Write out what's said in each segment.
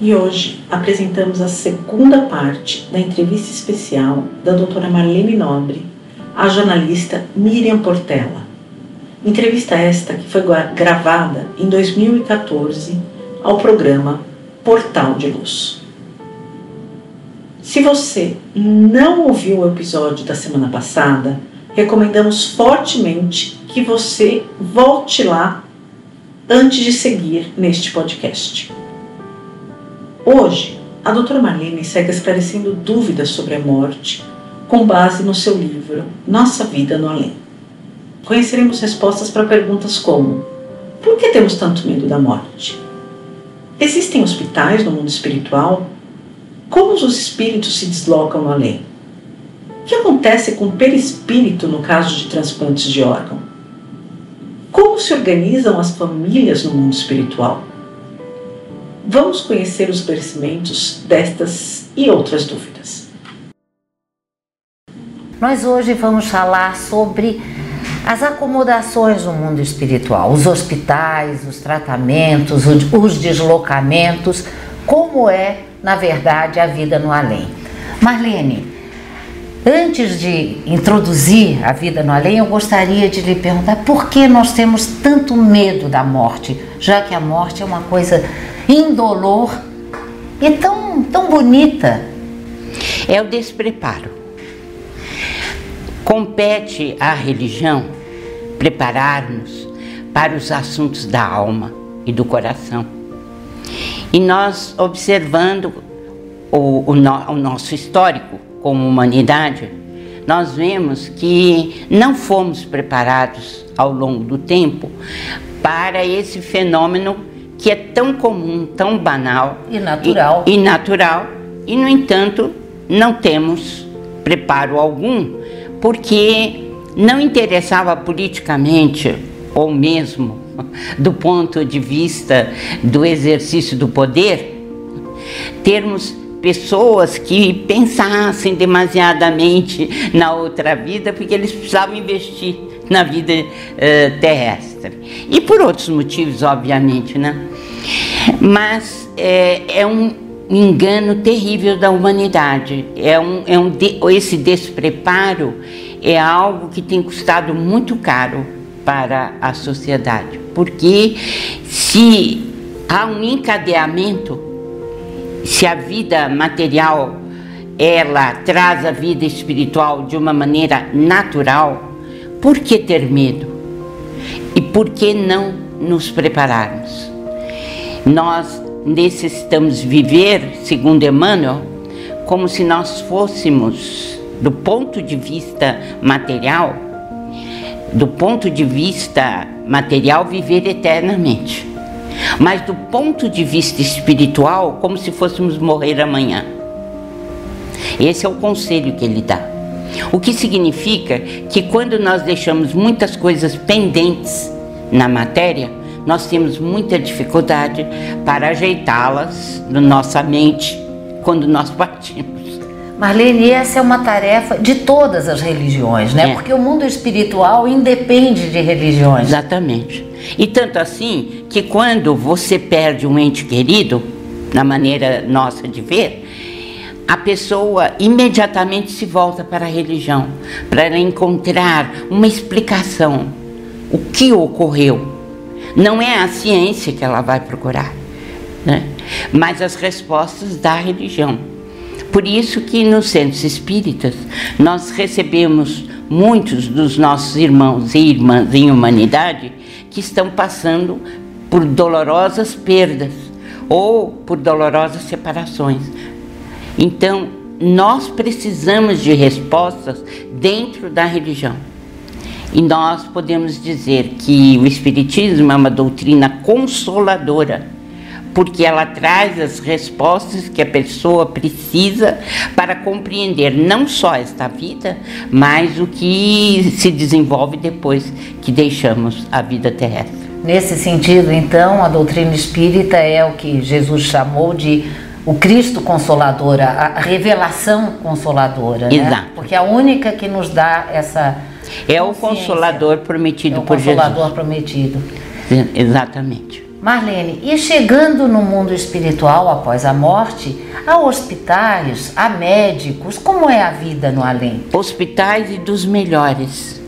e hoje apresentamos a segunda parte da entrevista especial da doutora Marlene Nobre à jornalista Miriam Portela. Entrevista esta que foi gravada em 2014 ao programa Portal de Luz. Se você não ouviu o episódio da semana passada, recomendamos fortemente que você volte lá antes de seguir neste podcast. Hoje, a doutora Marlene segue esclarecendo dúvidas sobre a morte com base no seu livro Nossa Vida no Além. Conheceremos respostas para perguntas como: Por que temos tanto medo da morte? Existem hospitais no mundo espiritual? Como os espíritos se deslocam no além? O que acontece com o perispírito no caso de transplantes de órgão? Como se organizam as famílias no mundo espiritual? Vamos conhecer os esclarecimentos destas e outras dúvidas. Nós hoje vamos falar sobre as acomodações no mundo espiritual, os hospitais, os tratamentos, os deslocamentos, como é, na verdade, a vida no além. Marlene, Antes de introduzir a vida no além, eu gostaria de lhe perguntar por que nós temos tanto medo da morte, já que a morte é uma coisa indolor e tão, tão bonita. É o despreparo. Compete à religião preparar-nos para os assuntos da alma e do coração. E nós, observando o, o, no, o nosso histórico, como humanidade, nós vemos que não fomos preparados ao longo do tempo para esse fenômeno que é tão comum, tão banal e natural. E, e natural, e no entanto não temos preparo algum, porque não interessava politicamente ou mesmo do ponto de vista do exercício do poder termos pessoas que pensassem demasiadamente na outra vida, porque eles precisavam investir na vida uh, terrestre. E por outros motivos, obviamente, né? Mas é, é um engano terrível da humanidade. É um, é um de, esse despreparo é algo que tem custado muito caro para a sociedade, porque se há um encadeamento se a vida material ela traz a vida espiritual de uma maneira natural, por que ter medo? E por que não nos prepararmos? Nós necessitamos viver, segundo Emmanuel, como se nós fôssemos, do ponto de vista material, do ponto de vista material, viver eternamente mas do ponto de vista espiritual, como se fôssemos morrer amanhã. Esse é o conselho que ele dá. O que significa que quando nós deixamos muitas coisas pendentes na matéria, nós temos muita dificuldade para ajeitá-las na nossa mente quando nós partimos. Marlene, essa é uma tarefa de todas as religiões, né? É. Porque o mundo espiritual independe de religiões. Exatamente. E tanto assim que quando você perde um ente querido, na maneira nossa de ver, a pessoa imediatamente se volta para a religião, para ela encontrar uma explicação. O que ocorreu? Não é a ciência que ela vai procurar, né? mas as respostas da religião. Por isso que nos centros espíritas nós recebemos muitos dos nossos irmãos e irmãs em humanidade que estão passando por dolorosas perdas ou por dolorosas separações. Então, nós precisamos de respostas dentro da religião. E nós podemos dizer que o Espiritismo é uma doutrina consoladora porque ela traz as respostas que a pessoa precisa para compreender não só esta vida, mas o que se desenvolve depois que deixamos a vida terrestre. Nesse sentido, então, a doutrina espírita é o que Jesus chamou de o Cristo consolador, a revelação consoladora, né? Exato. Porque é a única que nos dá essa é o consolador prometido é o por consolador prometido. Exatamente. Marlene, e chegando no mundo espiritual após a morte, há hospitais, há médicos, como é a vida no além? Hospitais e dos melhores.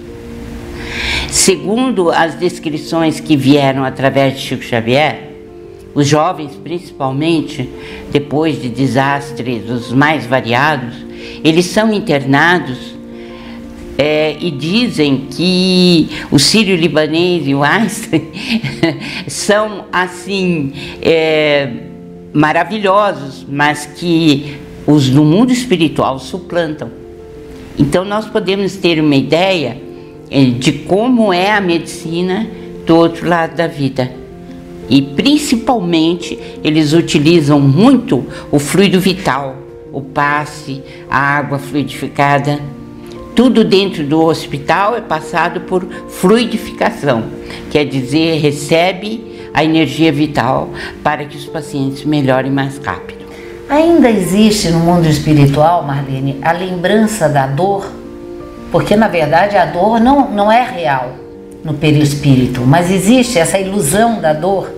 Segundo as descrições que vieram através de Chico Xavier, os jovens, principalmente, depois de desastres os mais variados, eles são internados é, e dizem que o sírio-libanês e o Einstein são assim é, maravilhosos, mas que os do mundo espiritual suplantam. Então nós podemos ter uma ideia é, de como é a medicina do outro lado da vida. E principalmente eles utilizam muito o fluido vital, o passe, a água fluidificada tudo dentro do hospital é passado por fluidificação, quer dizer, recebe a energia vital para que os pacientes melhorem mais rápido. Ainda existe no mundo espiritual, Marlene, a lembrança da dor? Porque na verdade a dor não, não é real no perispírito, mas existe essa ilusão da dor?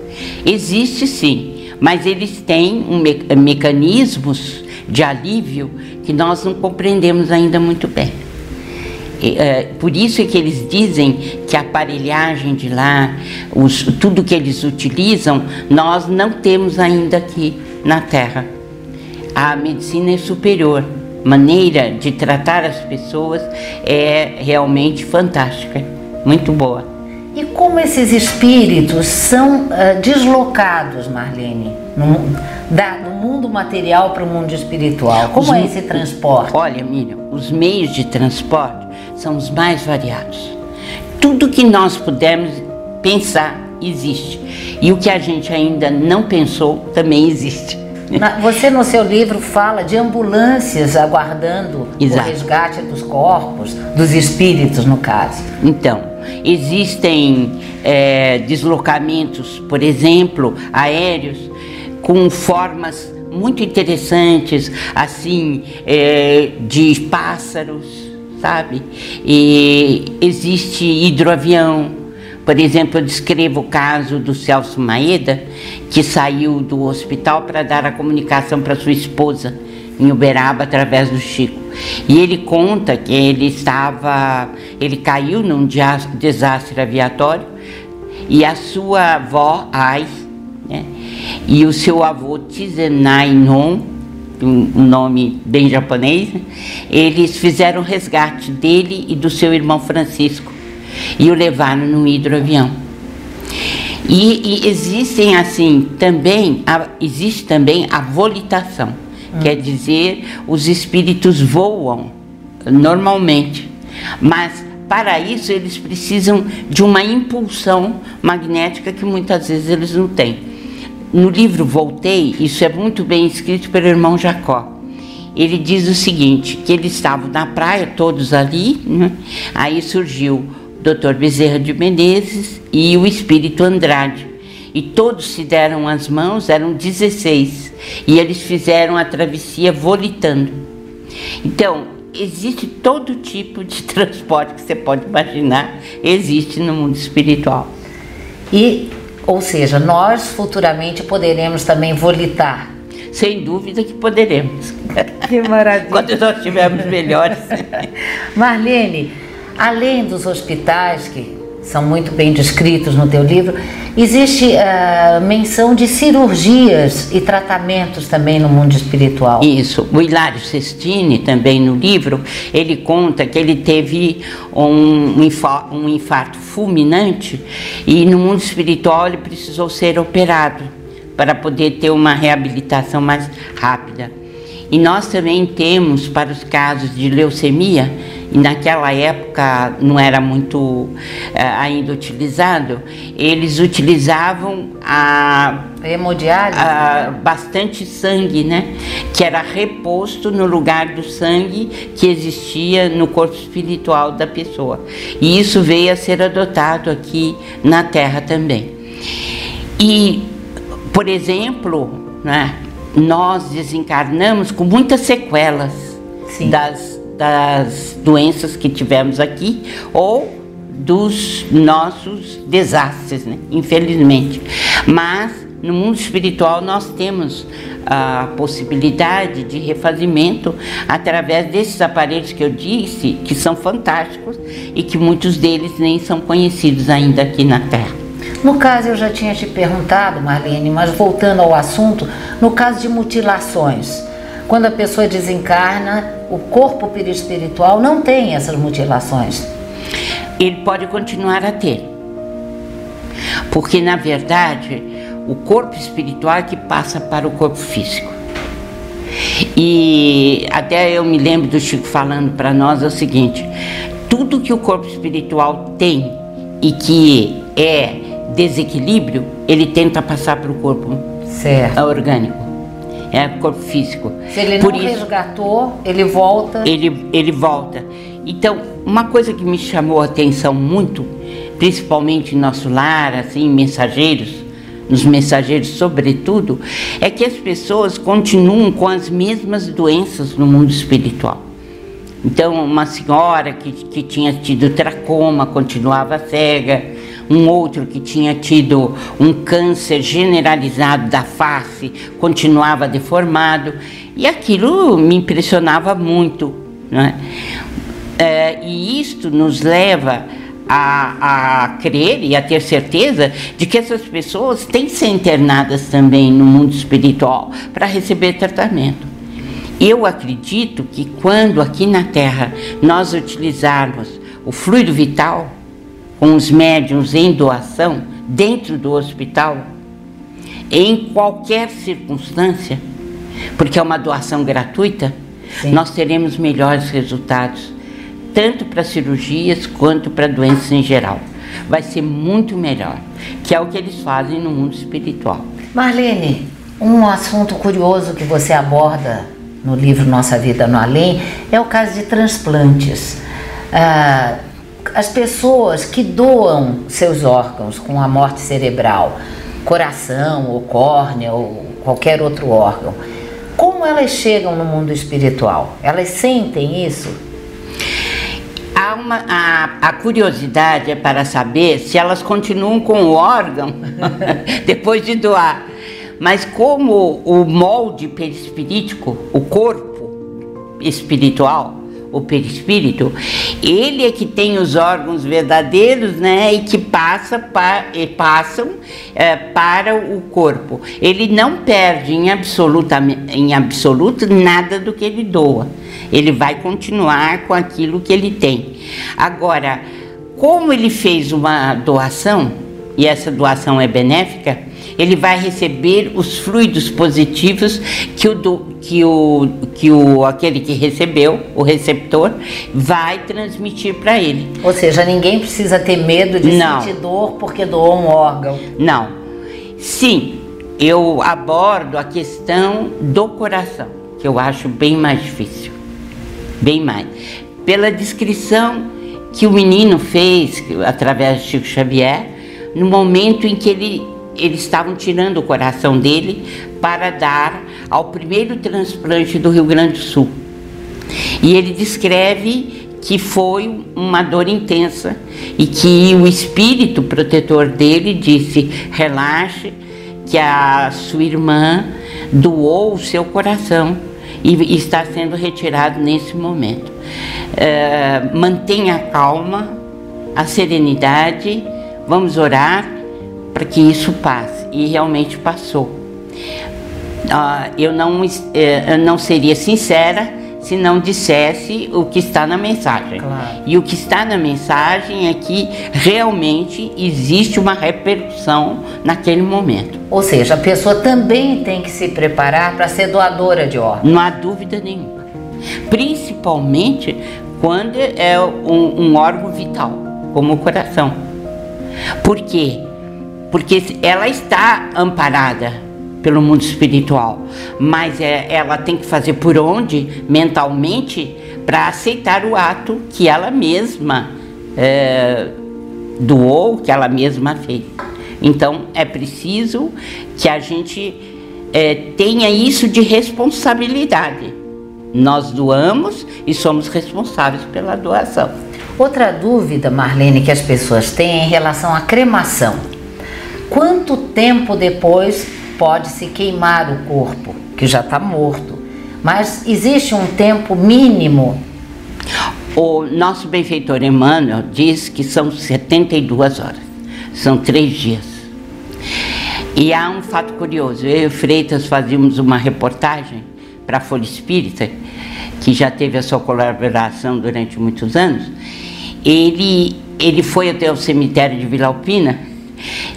Existe sim, mas eles têm um me mecanismos de alívio que nós não compreendemos ainda muito bem. É, por isso é que eles dizem que a aparelhagem de lá, os, tudo que eles utilizam, nós não temos ainda aqui na Terra. A medicina é superior, maneira de tratar as pessoas é realmente fantástica, muito boa. E como esses espíritos são uh, deslocados, Marlene, no, da, do mundo material para o mundo espiritual? Como os, é esse transporte? Olha, Miriam, os meios de transporte são os mais variados. Tudo que nós pudermos pensar existe. E o que a gente ainda não pensou também existe. Você no seu livro fala de ambulâncias aguardando Exato. o resgate dos corpos, dos espíritos no caso. Então, existem é, deslocamentos, por exemplo, aéreos, com formas muito interessantes, assim, é, de pássaros, sabe? E existe hidroavião. Por exemplo, eu descrevo o caso do Celso Maeda, que saiu do hospital para dar a comunicação para sua esposa em Uberaba através do Chico. E ele conta que ele estava, ele caiu num desastre aviatório e a sua avó, Ai, né, e o seu avô Tizenai Non, um nome bem japonês, eles fizeram resgate dele e do seu irmão Francisco e o levaram no hidroavião. E, e existem assim também, a, existe também a volitação, hum. quer dizer, os espíritos voam normalmente, mas para isso eles precisam de uma impulsão magnética que muitas vezes eles não têm no livro Voltei, isso é muito bem escrito pelo irmão Jacó. Ele diz o seguinte, que eles estavam na praia, todos ali, né? aí surgiu o doutor Bezerra de Menezes e o espírito Andrade. E todos se deram as mãos, eram 16, e eles fizeram a travessia volitando. Então, existe todo tipo de transporte que você pode imaginar, existe no mundo espiritual. E ou seja, nós futuramente poderemos também volitar. Sem dúvida que poderemos. Que maravilha. Quando nós estivermos melhores. Marlene, além dos hospitais que são muito bem descritos no teu livro, existe uh, menção de cirurgias e tratamentos também no mundo espiritual. Isso. O Hilário Sestini, também no livro, ele conta que ele teve um, um infarto fulminante e no mundo espiritual ele precisou ser operado para poder ter uma reabilitação mais rápida. E nós também temos, para os casos de leucemia, e naquela época não era muito uh, ainda utilizado, eles utilizavam a hemodiálise, a, bastante sangue, né? Que era reposto no lugar do sangue que existia no corpo espiritual da pessoa. E isso veio a ser adotado aqui na Terra também. E, por exemplo, né, nós desencarnamos com muitas sequelas das, das doenças que tivemos aqui ou dos nossos desastres, né? infelizmente. Mas no mundo espiritual nós temos a possibilidade de refazimento através desses aparelhos que eu disse, que são fantásticos e que muitos deles nem são conhecidos ainda aqui na Terra. No caso, eu já tinha te perguntado, Marlene, mas voltando ao assunto, no caso de mutilações, quando a pessoa desencarna, o corpo perispiritual não tem essas mutilações. Ele pode continuar a ter. Porque, na verdade, o corpo espiritual é que passa para o corpo físico. E até eu me lembro do Chico falando para nós é o seguinte: tudo que o corpo espiritual tem e que é desequilíbrio, ele tenta passar para o corpo certo. orgânico, é o corpo físico. Se ele Por não isso, resgatou, ele volta. Ele, ele volta. Então, uma coisa que me chamou a atenção muito, principalmente em nosso lar, assim, mensageiros, nos mensageiros sobretudo, é que as pessoas continuam com as mesmas doenças no mundo espiritual. Então, uma senhora que, que tinha tido tracoma continuava cega, um outro que tinha tido um câncer generalizado da face continuava deformado, e aquilo me impressionava muito. Né? É, e isto nos leva a, a crer e a ter certeza de que essas pessoas têm que ser internadas também no mundo espiritual para receber tratamento. Eu acredito que quando aqui na Terra nós utilizarmos o fluido vital, com os médiums em doação dentro do hospital, em qualquer circunstância, porque é uma doação gratuita, Sim. nós teremos melhores resultados, tanto para cirurgias quanto para doenças em geral. Vai ser muito melhor, que é o que eles fazem no mundo espiritual. Marlene, um assunto curioso que você aborda no livro Nossa Vida no Além é o caso de transplantes. Ah, as pessoas que doam seus órgãos com a morte cerebral, coração ou córnea ou qualquer outro órgão, como elas chegam no mundo espiritual? Elas sentem isso? Há uma, a, a curiosidade é para saber se elas continuam com o órgão depois de doar. Mas como o molde perispirítico, o corpo espiritual, o perispírito, ele é que tem os órgãos verdadeiros, né, e que passa pa, passam é, para o corpo. Ele não perde em, absoluta, em absoluto nada do que ele doa. Ele vai continuar com aquilo que ele tem. Agora, como ele fez uma doação, e essa doação é benéfica, ele vai receber os fluidos positivos que o, do, que o, que o aquele que recebeu, o receptor, vai transmitir para ele. Ou seja, ninguém precisa ter medo de Não. sentir dor porque doou um órgão. Não. Sim, eu abordo a questão do coração, que eu acho bem mais difícil. Bem mais. Pela descrição que o menino fez através de Chico Xavier, no momento em que ele eles estavam tirando o coração dele para dar ao primeiro transplante do Rio Grande do Sul. E ele descreve que foi uma dor intensa e que o espírito protetor dele disse: relaxe, que a sua irmã doou o seu coração e está sendo retirado nesse momento. Uh, mantenha a calma, a serenidade, vamos orar para que isso passe. E realmente passou. Uh, eu, não, uh, eu não seria sincera se não dissesse o que está na mensagem. Claro. E o que está na mensagem é que realmente existe uma repercussão naquele momento. Ou seja, a pessoa também tem que se preparar para ser doadora de órgãos. Não há dúvida nenhuma. Principalmente quando é um, um órgão vital, como o coração. Por quê? Porque ela está amparada pelo mundo espiritual, mas é, ela tem que fazer por onde, mentalmente, para aceitar o ato que ela mesma é, doou, que ela mesma fez. Então é preciso que a gente é, tenha isso de responsabilidade. Nós doamos e somos responsáveis pela doação. Outra dúvida, Marlene, que as pessoas têm é em relação à cremação. Quanto tempo depois pode se queimar o corpo, que já está morto? Mas existe um tempo mínimo? O nosso benfeitor Emmanuel diz que são 72 horas, são três dias. E há um fato curioso: eu e o Freitas fazíamos uma reportagem para a Folha Espírita, que já teve a sua colaboração durante muitos anos. Ele, ele foi até o cemitério de Vila Alpina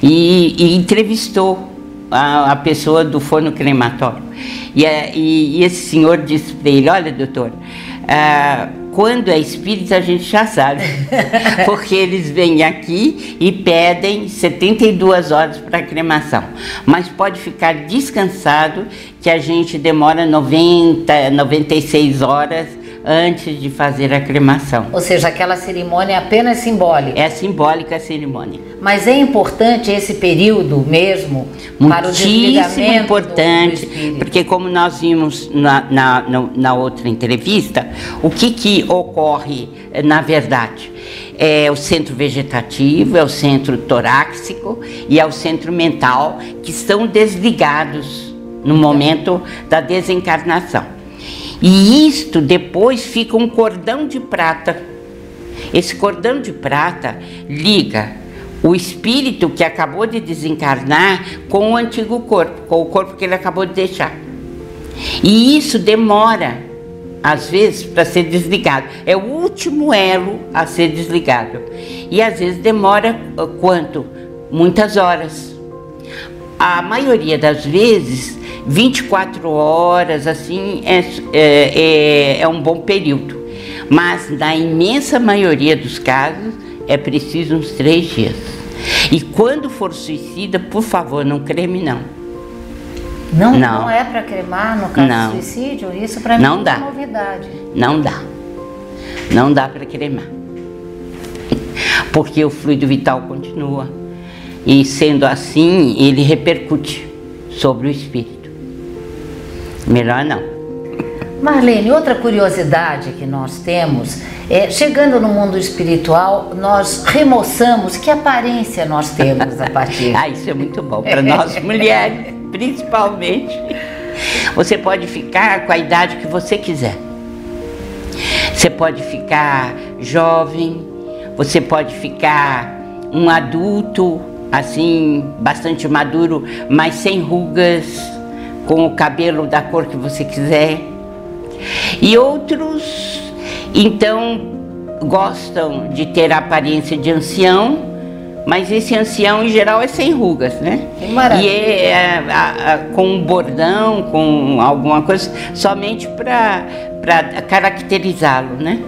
e, e entrevistou a, a, pessoa do forno crematório. E, e, e esse senhor disse para ele: Olha, doutor. Uh, quando é espírita, a gente já sabe. Porque eles vêm aqui e pedem 72 horas para cremação. Mas pode ficar descansado que a gente demora 90, 96 horas antes de fazer a cremação. Ou seja, aquela cerimônia é apenas simbólica. É simbólica a cerimônia. Mas é importante esse período mesmo Muitíssimo para o desligamento importante, do, do porque como nós vimos na, na, na outra entrevista, o que, que ocorre na verdade? É o centro vegetativo, é o centro torácico e é o centro mental que estão desligados no momento da desencarnação. E isto depois fica um cordão de prata. Esse cordão de prata liga o espírito que acabou de desencarnar com o antigo corpo, com o corpo que ele acabou de deixar. E isso demora, às vezes, para ser desligado. É o último elo a ser desligado. E às vezes demora ah, quanto? Muitas horas. A maioria das vezes 24 horas, assim, é, é, é, é um bom período. Mas na imensa maioria dos casos é preciso uns três dias. E quando for suicida, por favor, não creme não. Não, não, não é para cremar no caso não. do suicídio? Isso para mim não é dá. novidade. Não dá. Não dá para cremar. Porque o fluido vital continua. E sendo assim, ele repercute sobre o espírito. Melhor não. Marlene, outra curiosidade que nós temos é, chegando no mundo espiritual, nós remoçamos que aparência nós temos a partir. ah, isso é muito bom para nós mulheres, principalmente. Você pode ficar com a idade que você quiser. Você pode ficar jovem, você pode ficar um adulto, assim, bastante maduro, mas sem rugas com o cabelo da cor que você quiser. E outros, então, gostam de ter a aparência de ancião, mas esse ancião em geral é sem rugas, né? Maravilha. E é, é a, com um bordão, com alguma coisa, somente para caracterizá-lo, né?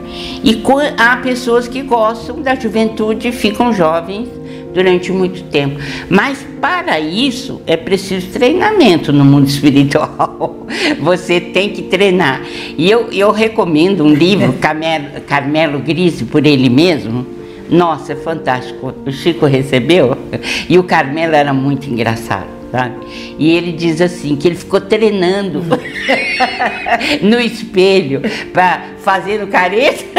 E há pessoas que gostam da juventude e ficam jovens durante muito tempo. Mas para isso é preciso treinamento no mundo espiritual. Você tem que treinar. E eu, eu recomendo um livro, Carmelo, Carmelo Grise, por ele mesmo. Nossa, é fantástico. O Chico recebeu e o Carmelo era muito engraçado. Sabe? E ele diz assim que ele ficou treinando no espelho para fazer o careta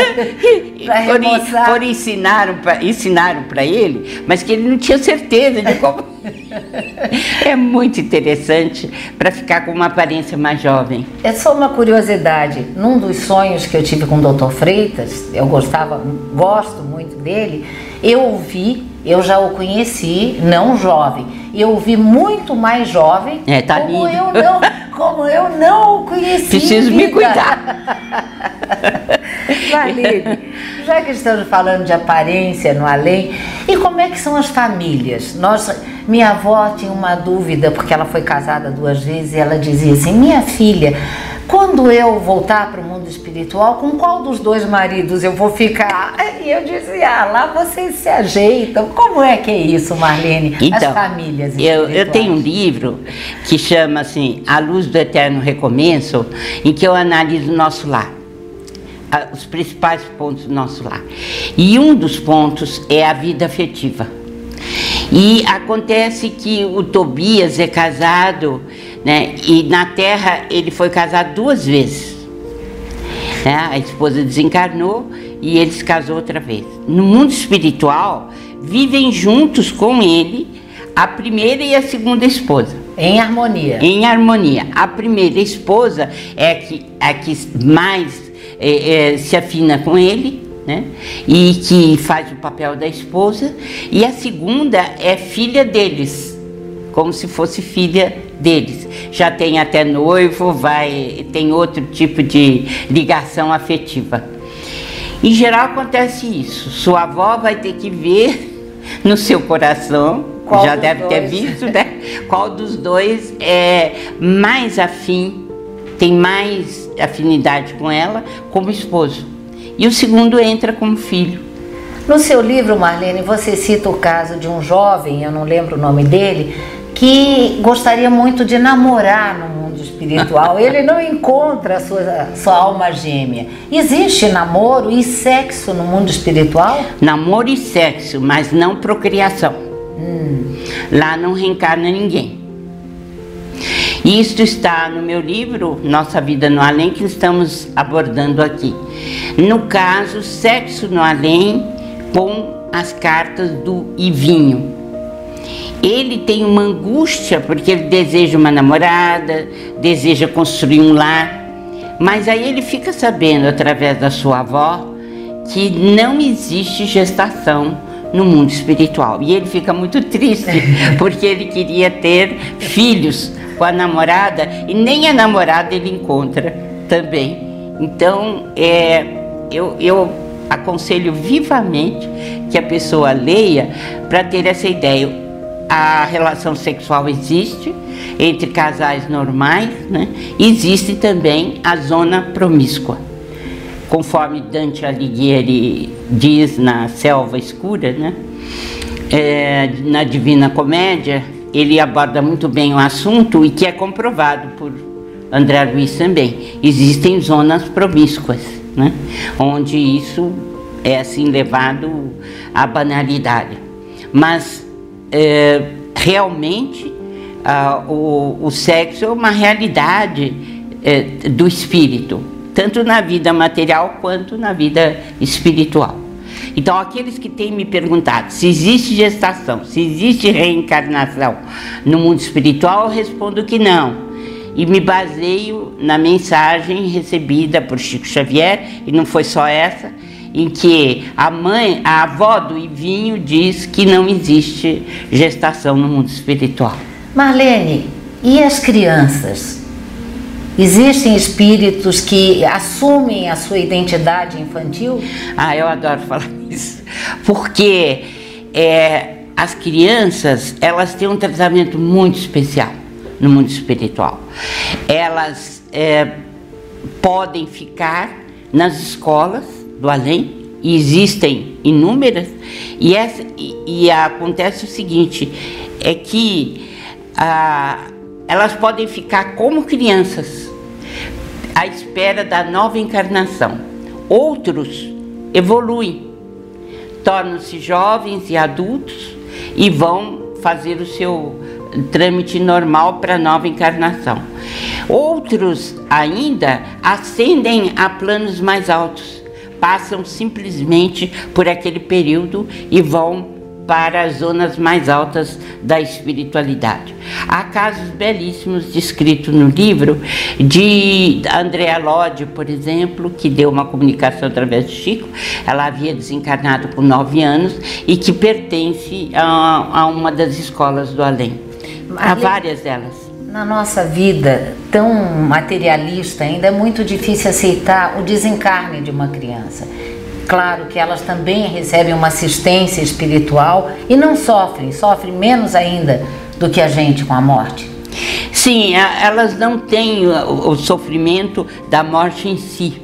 por, por ensinaram para ensinaram para ele, mas que ele não tinha certeza de como é muito interessante para ficar com uma aparência mais jovem. É só uma curiosidade. Num dos sonhos que eu tive com o Dr. Freitas, eu gostava, gosto muito dele, eu ouvi, eu já o conheci, não jovem. Eu ouvi muito mais jovem. É, tá como lindo. eu não, como eu não o conheci. Preciso me cuidar. Valide, já que estamos falando de aparência no além, e como é que são as famílias? Nós, minha avó tinha uma dúvida, porque ela foi casada duas vezes, e ela dizia assim, minha filha, quando eu voltar para o mundo espiritual, com qual dos dois maridos eu vou ficar? E eu dizia, ah, lá vocês se ajeitam. Como é que é isso, Marlene? Então, As famílias eu, eu tenho um livro que chama assim A Luz do Eterno Recomeço, em que eu analiso o nosso lar os principais pontos do nosso lar. E um dos pontos é a vida afetiva. E acontece que o Tobias é casado, né? E na Terra ele foi casado duas vezes. Né? A esposa desencarnou e ele se casou outra vez. No mundo espiritual, vivem juntos com ele a primeira e a segunda esposa. Em harmonia. Em harmonia. A primeira esposa é que, a que mais é, é, se afina com ele, né? E que faz o papel da esposa. E a segunda é filha deles, como se fosse filha deles. Já tem até noivo, vai, tem outro tipo de ligação afetiva. Em geral acontece isso. Sua avó vai ter que ver no seu coração, Qual já deve dois? ter visto, né? Qual dos dois é mais afim, tem mais afinidade com ela como esposo e o segundo entra como filho. No seu livro, Marlene, você cita o caso de um jovem, eu não lembro o nome dele, que gostaria muito de namorar no mundo espiritual. Ele não encontra a sua, sua alma gêmea. Existe namoro e sexo no mundo espiritual? Namoro e sexo, mas não procriação. Hum. Lá não reencarna ninguém. Isto está no meu livro, Nossa Vida no Além, que estamos abordando aqui. No caso, Sexo no Além, com as cartas do Ivinho. Ele tem uma angústia porque ele deseja uma namorada, deseja construir um lar, mas aí ele fica sabendo através da sua avó que não existe gestação no mundo espiritual. E ele fica muito triste porque ele queria ter filhos com a namorada e nem a namorada ele encontra também. Então, é, eu, eu aconselho vivamente que a pessoa leia para ter essa ideia. A relação sexual existe entre casais normais, né? existe também a zona promíscua. Conforme Dante Alighieri diz na Selva Escura, né? É, na Divina Comédia, ele aborda muito bem o assunto e que é comprovado por André Luiz também. Existem zonas promíscuas, né? onde isso é assim levado à banalidade. Mas é, realmente o, o, sexo é uma realidade é, do espírito, tanto na vida material quanto na vida espiritual. Então, aqueles que têm me perguntado se existe gestação, se existe reencarnação no mundo espiritual, eu respondo que não. E me baseio na mensagem recebida por Chico Xavier, e não foi só essa, em que a mãe, a avó do Ivinho diz que não existe gestação no mundo espiritual. Marlene, e as crianças? Existem espíritos que assumem a sua identidade infantil? Ah, eu adoro falar isso, porque é, as crianças elas têm um tratamento muito especial no mundo espiritual. Elas é, podem ficar nas escolas do além, e existem inúmeras, e, essa, e, e acontece o seguinte: é que ah, elas podem ficar como crianças, à espera da nova encarnação. Outros evoluem, tornam-se jovens e adultos e vão fazer o seu trâmite normal para a nova encarnação. Outros ainda ascendem a planos mais altos, passam simplesmente por aquele período e vão para as zonas mais altas da espiritualidade. Há casos belíssimos descritos no livro de Andrea Lodge, por exemplo, que deu uma comunicação através de Chico. Ela havia desencarnado com nove anos e que pertence a, a uma das escolas do além. Há várias delas. Na nossa vida tão materialista, ainda é muito difícil aceitar o desencarne de uma criança. Claro que elas também recebem uma assistência espiritual e não sofrem, sofrem menos ainda do que a gente com a morte. Sim, elas não têm o sofrimento da morte em si.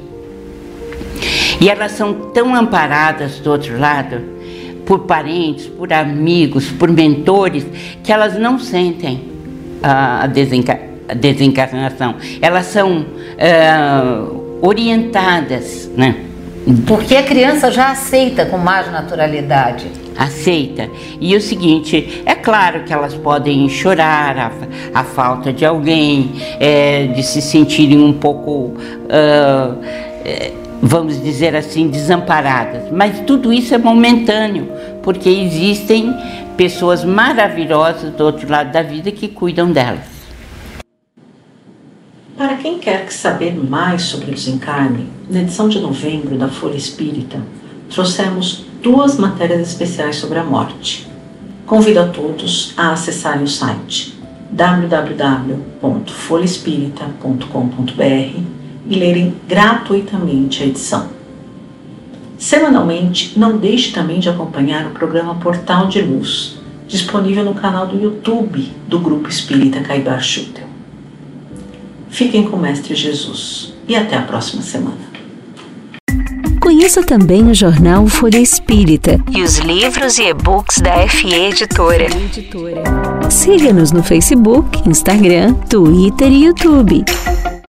E elas são tão amparadas do outro lado, por parentes, por amigos, por mentores, que elas não sentem a, desenca a desencarnação. Elas são uh, orientadas, né? Porque a criança já aceita com mais naturalidade. Aceita. E o seguinte, é claro que elas podem chorar a, a falta de alguém, é, de se sentirem um pouco, uh, vamos dizer assim, desamparadas. Mas tudo isso é momentâneo, porque existem pessoas maravilhosas do outro lado da vida que cuidam delas. Para quem quer saber mais sobre o desencarne, na edição de novembro da Folha Espírita, trouxemos duas matérias especiais sobre a morte. Convido a todos a acessarem o site www.folhaespírita.com.br e lerem gratuitamente a edição. Semanalmente, não deixe também de acompanhar o programa Portal de Luz, disponível no canal do YouTube do Grupo Espírita Caibar Schutel. Fiquem com o Mestre Jesus e até a próxima semana. Conheça também o jornal Folha Espírita e os livros e e-books da FE Editora. Siga-nos no Facebook, Instagram, Twitter e YouTube.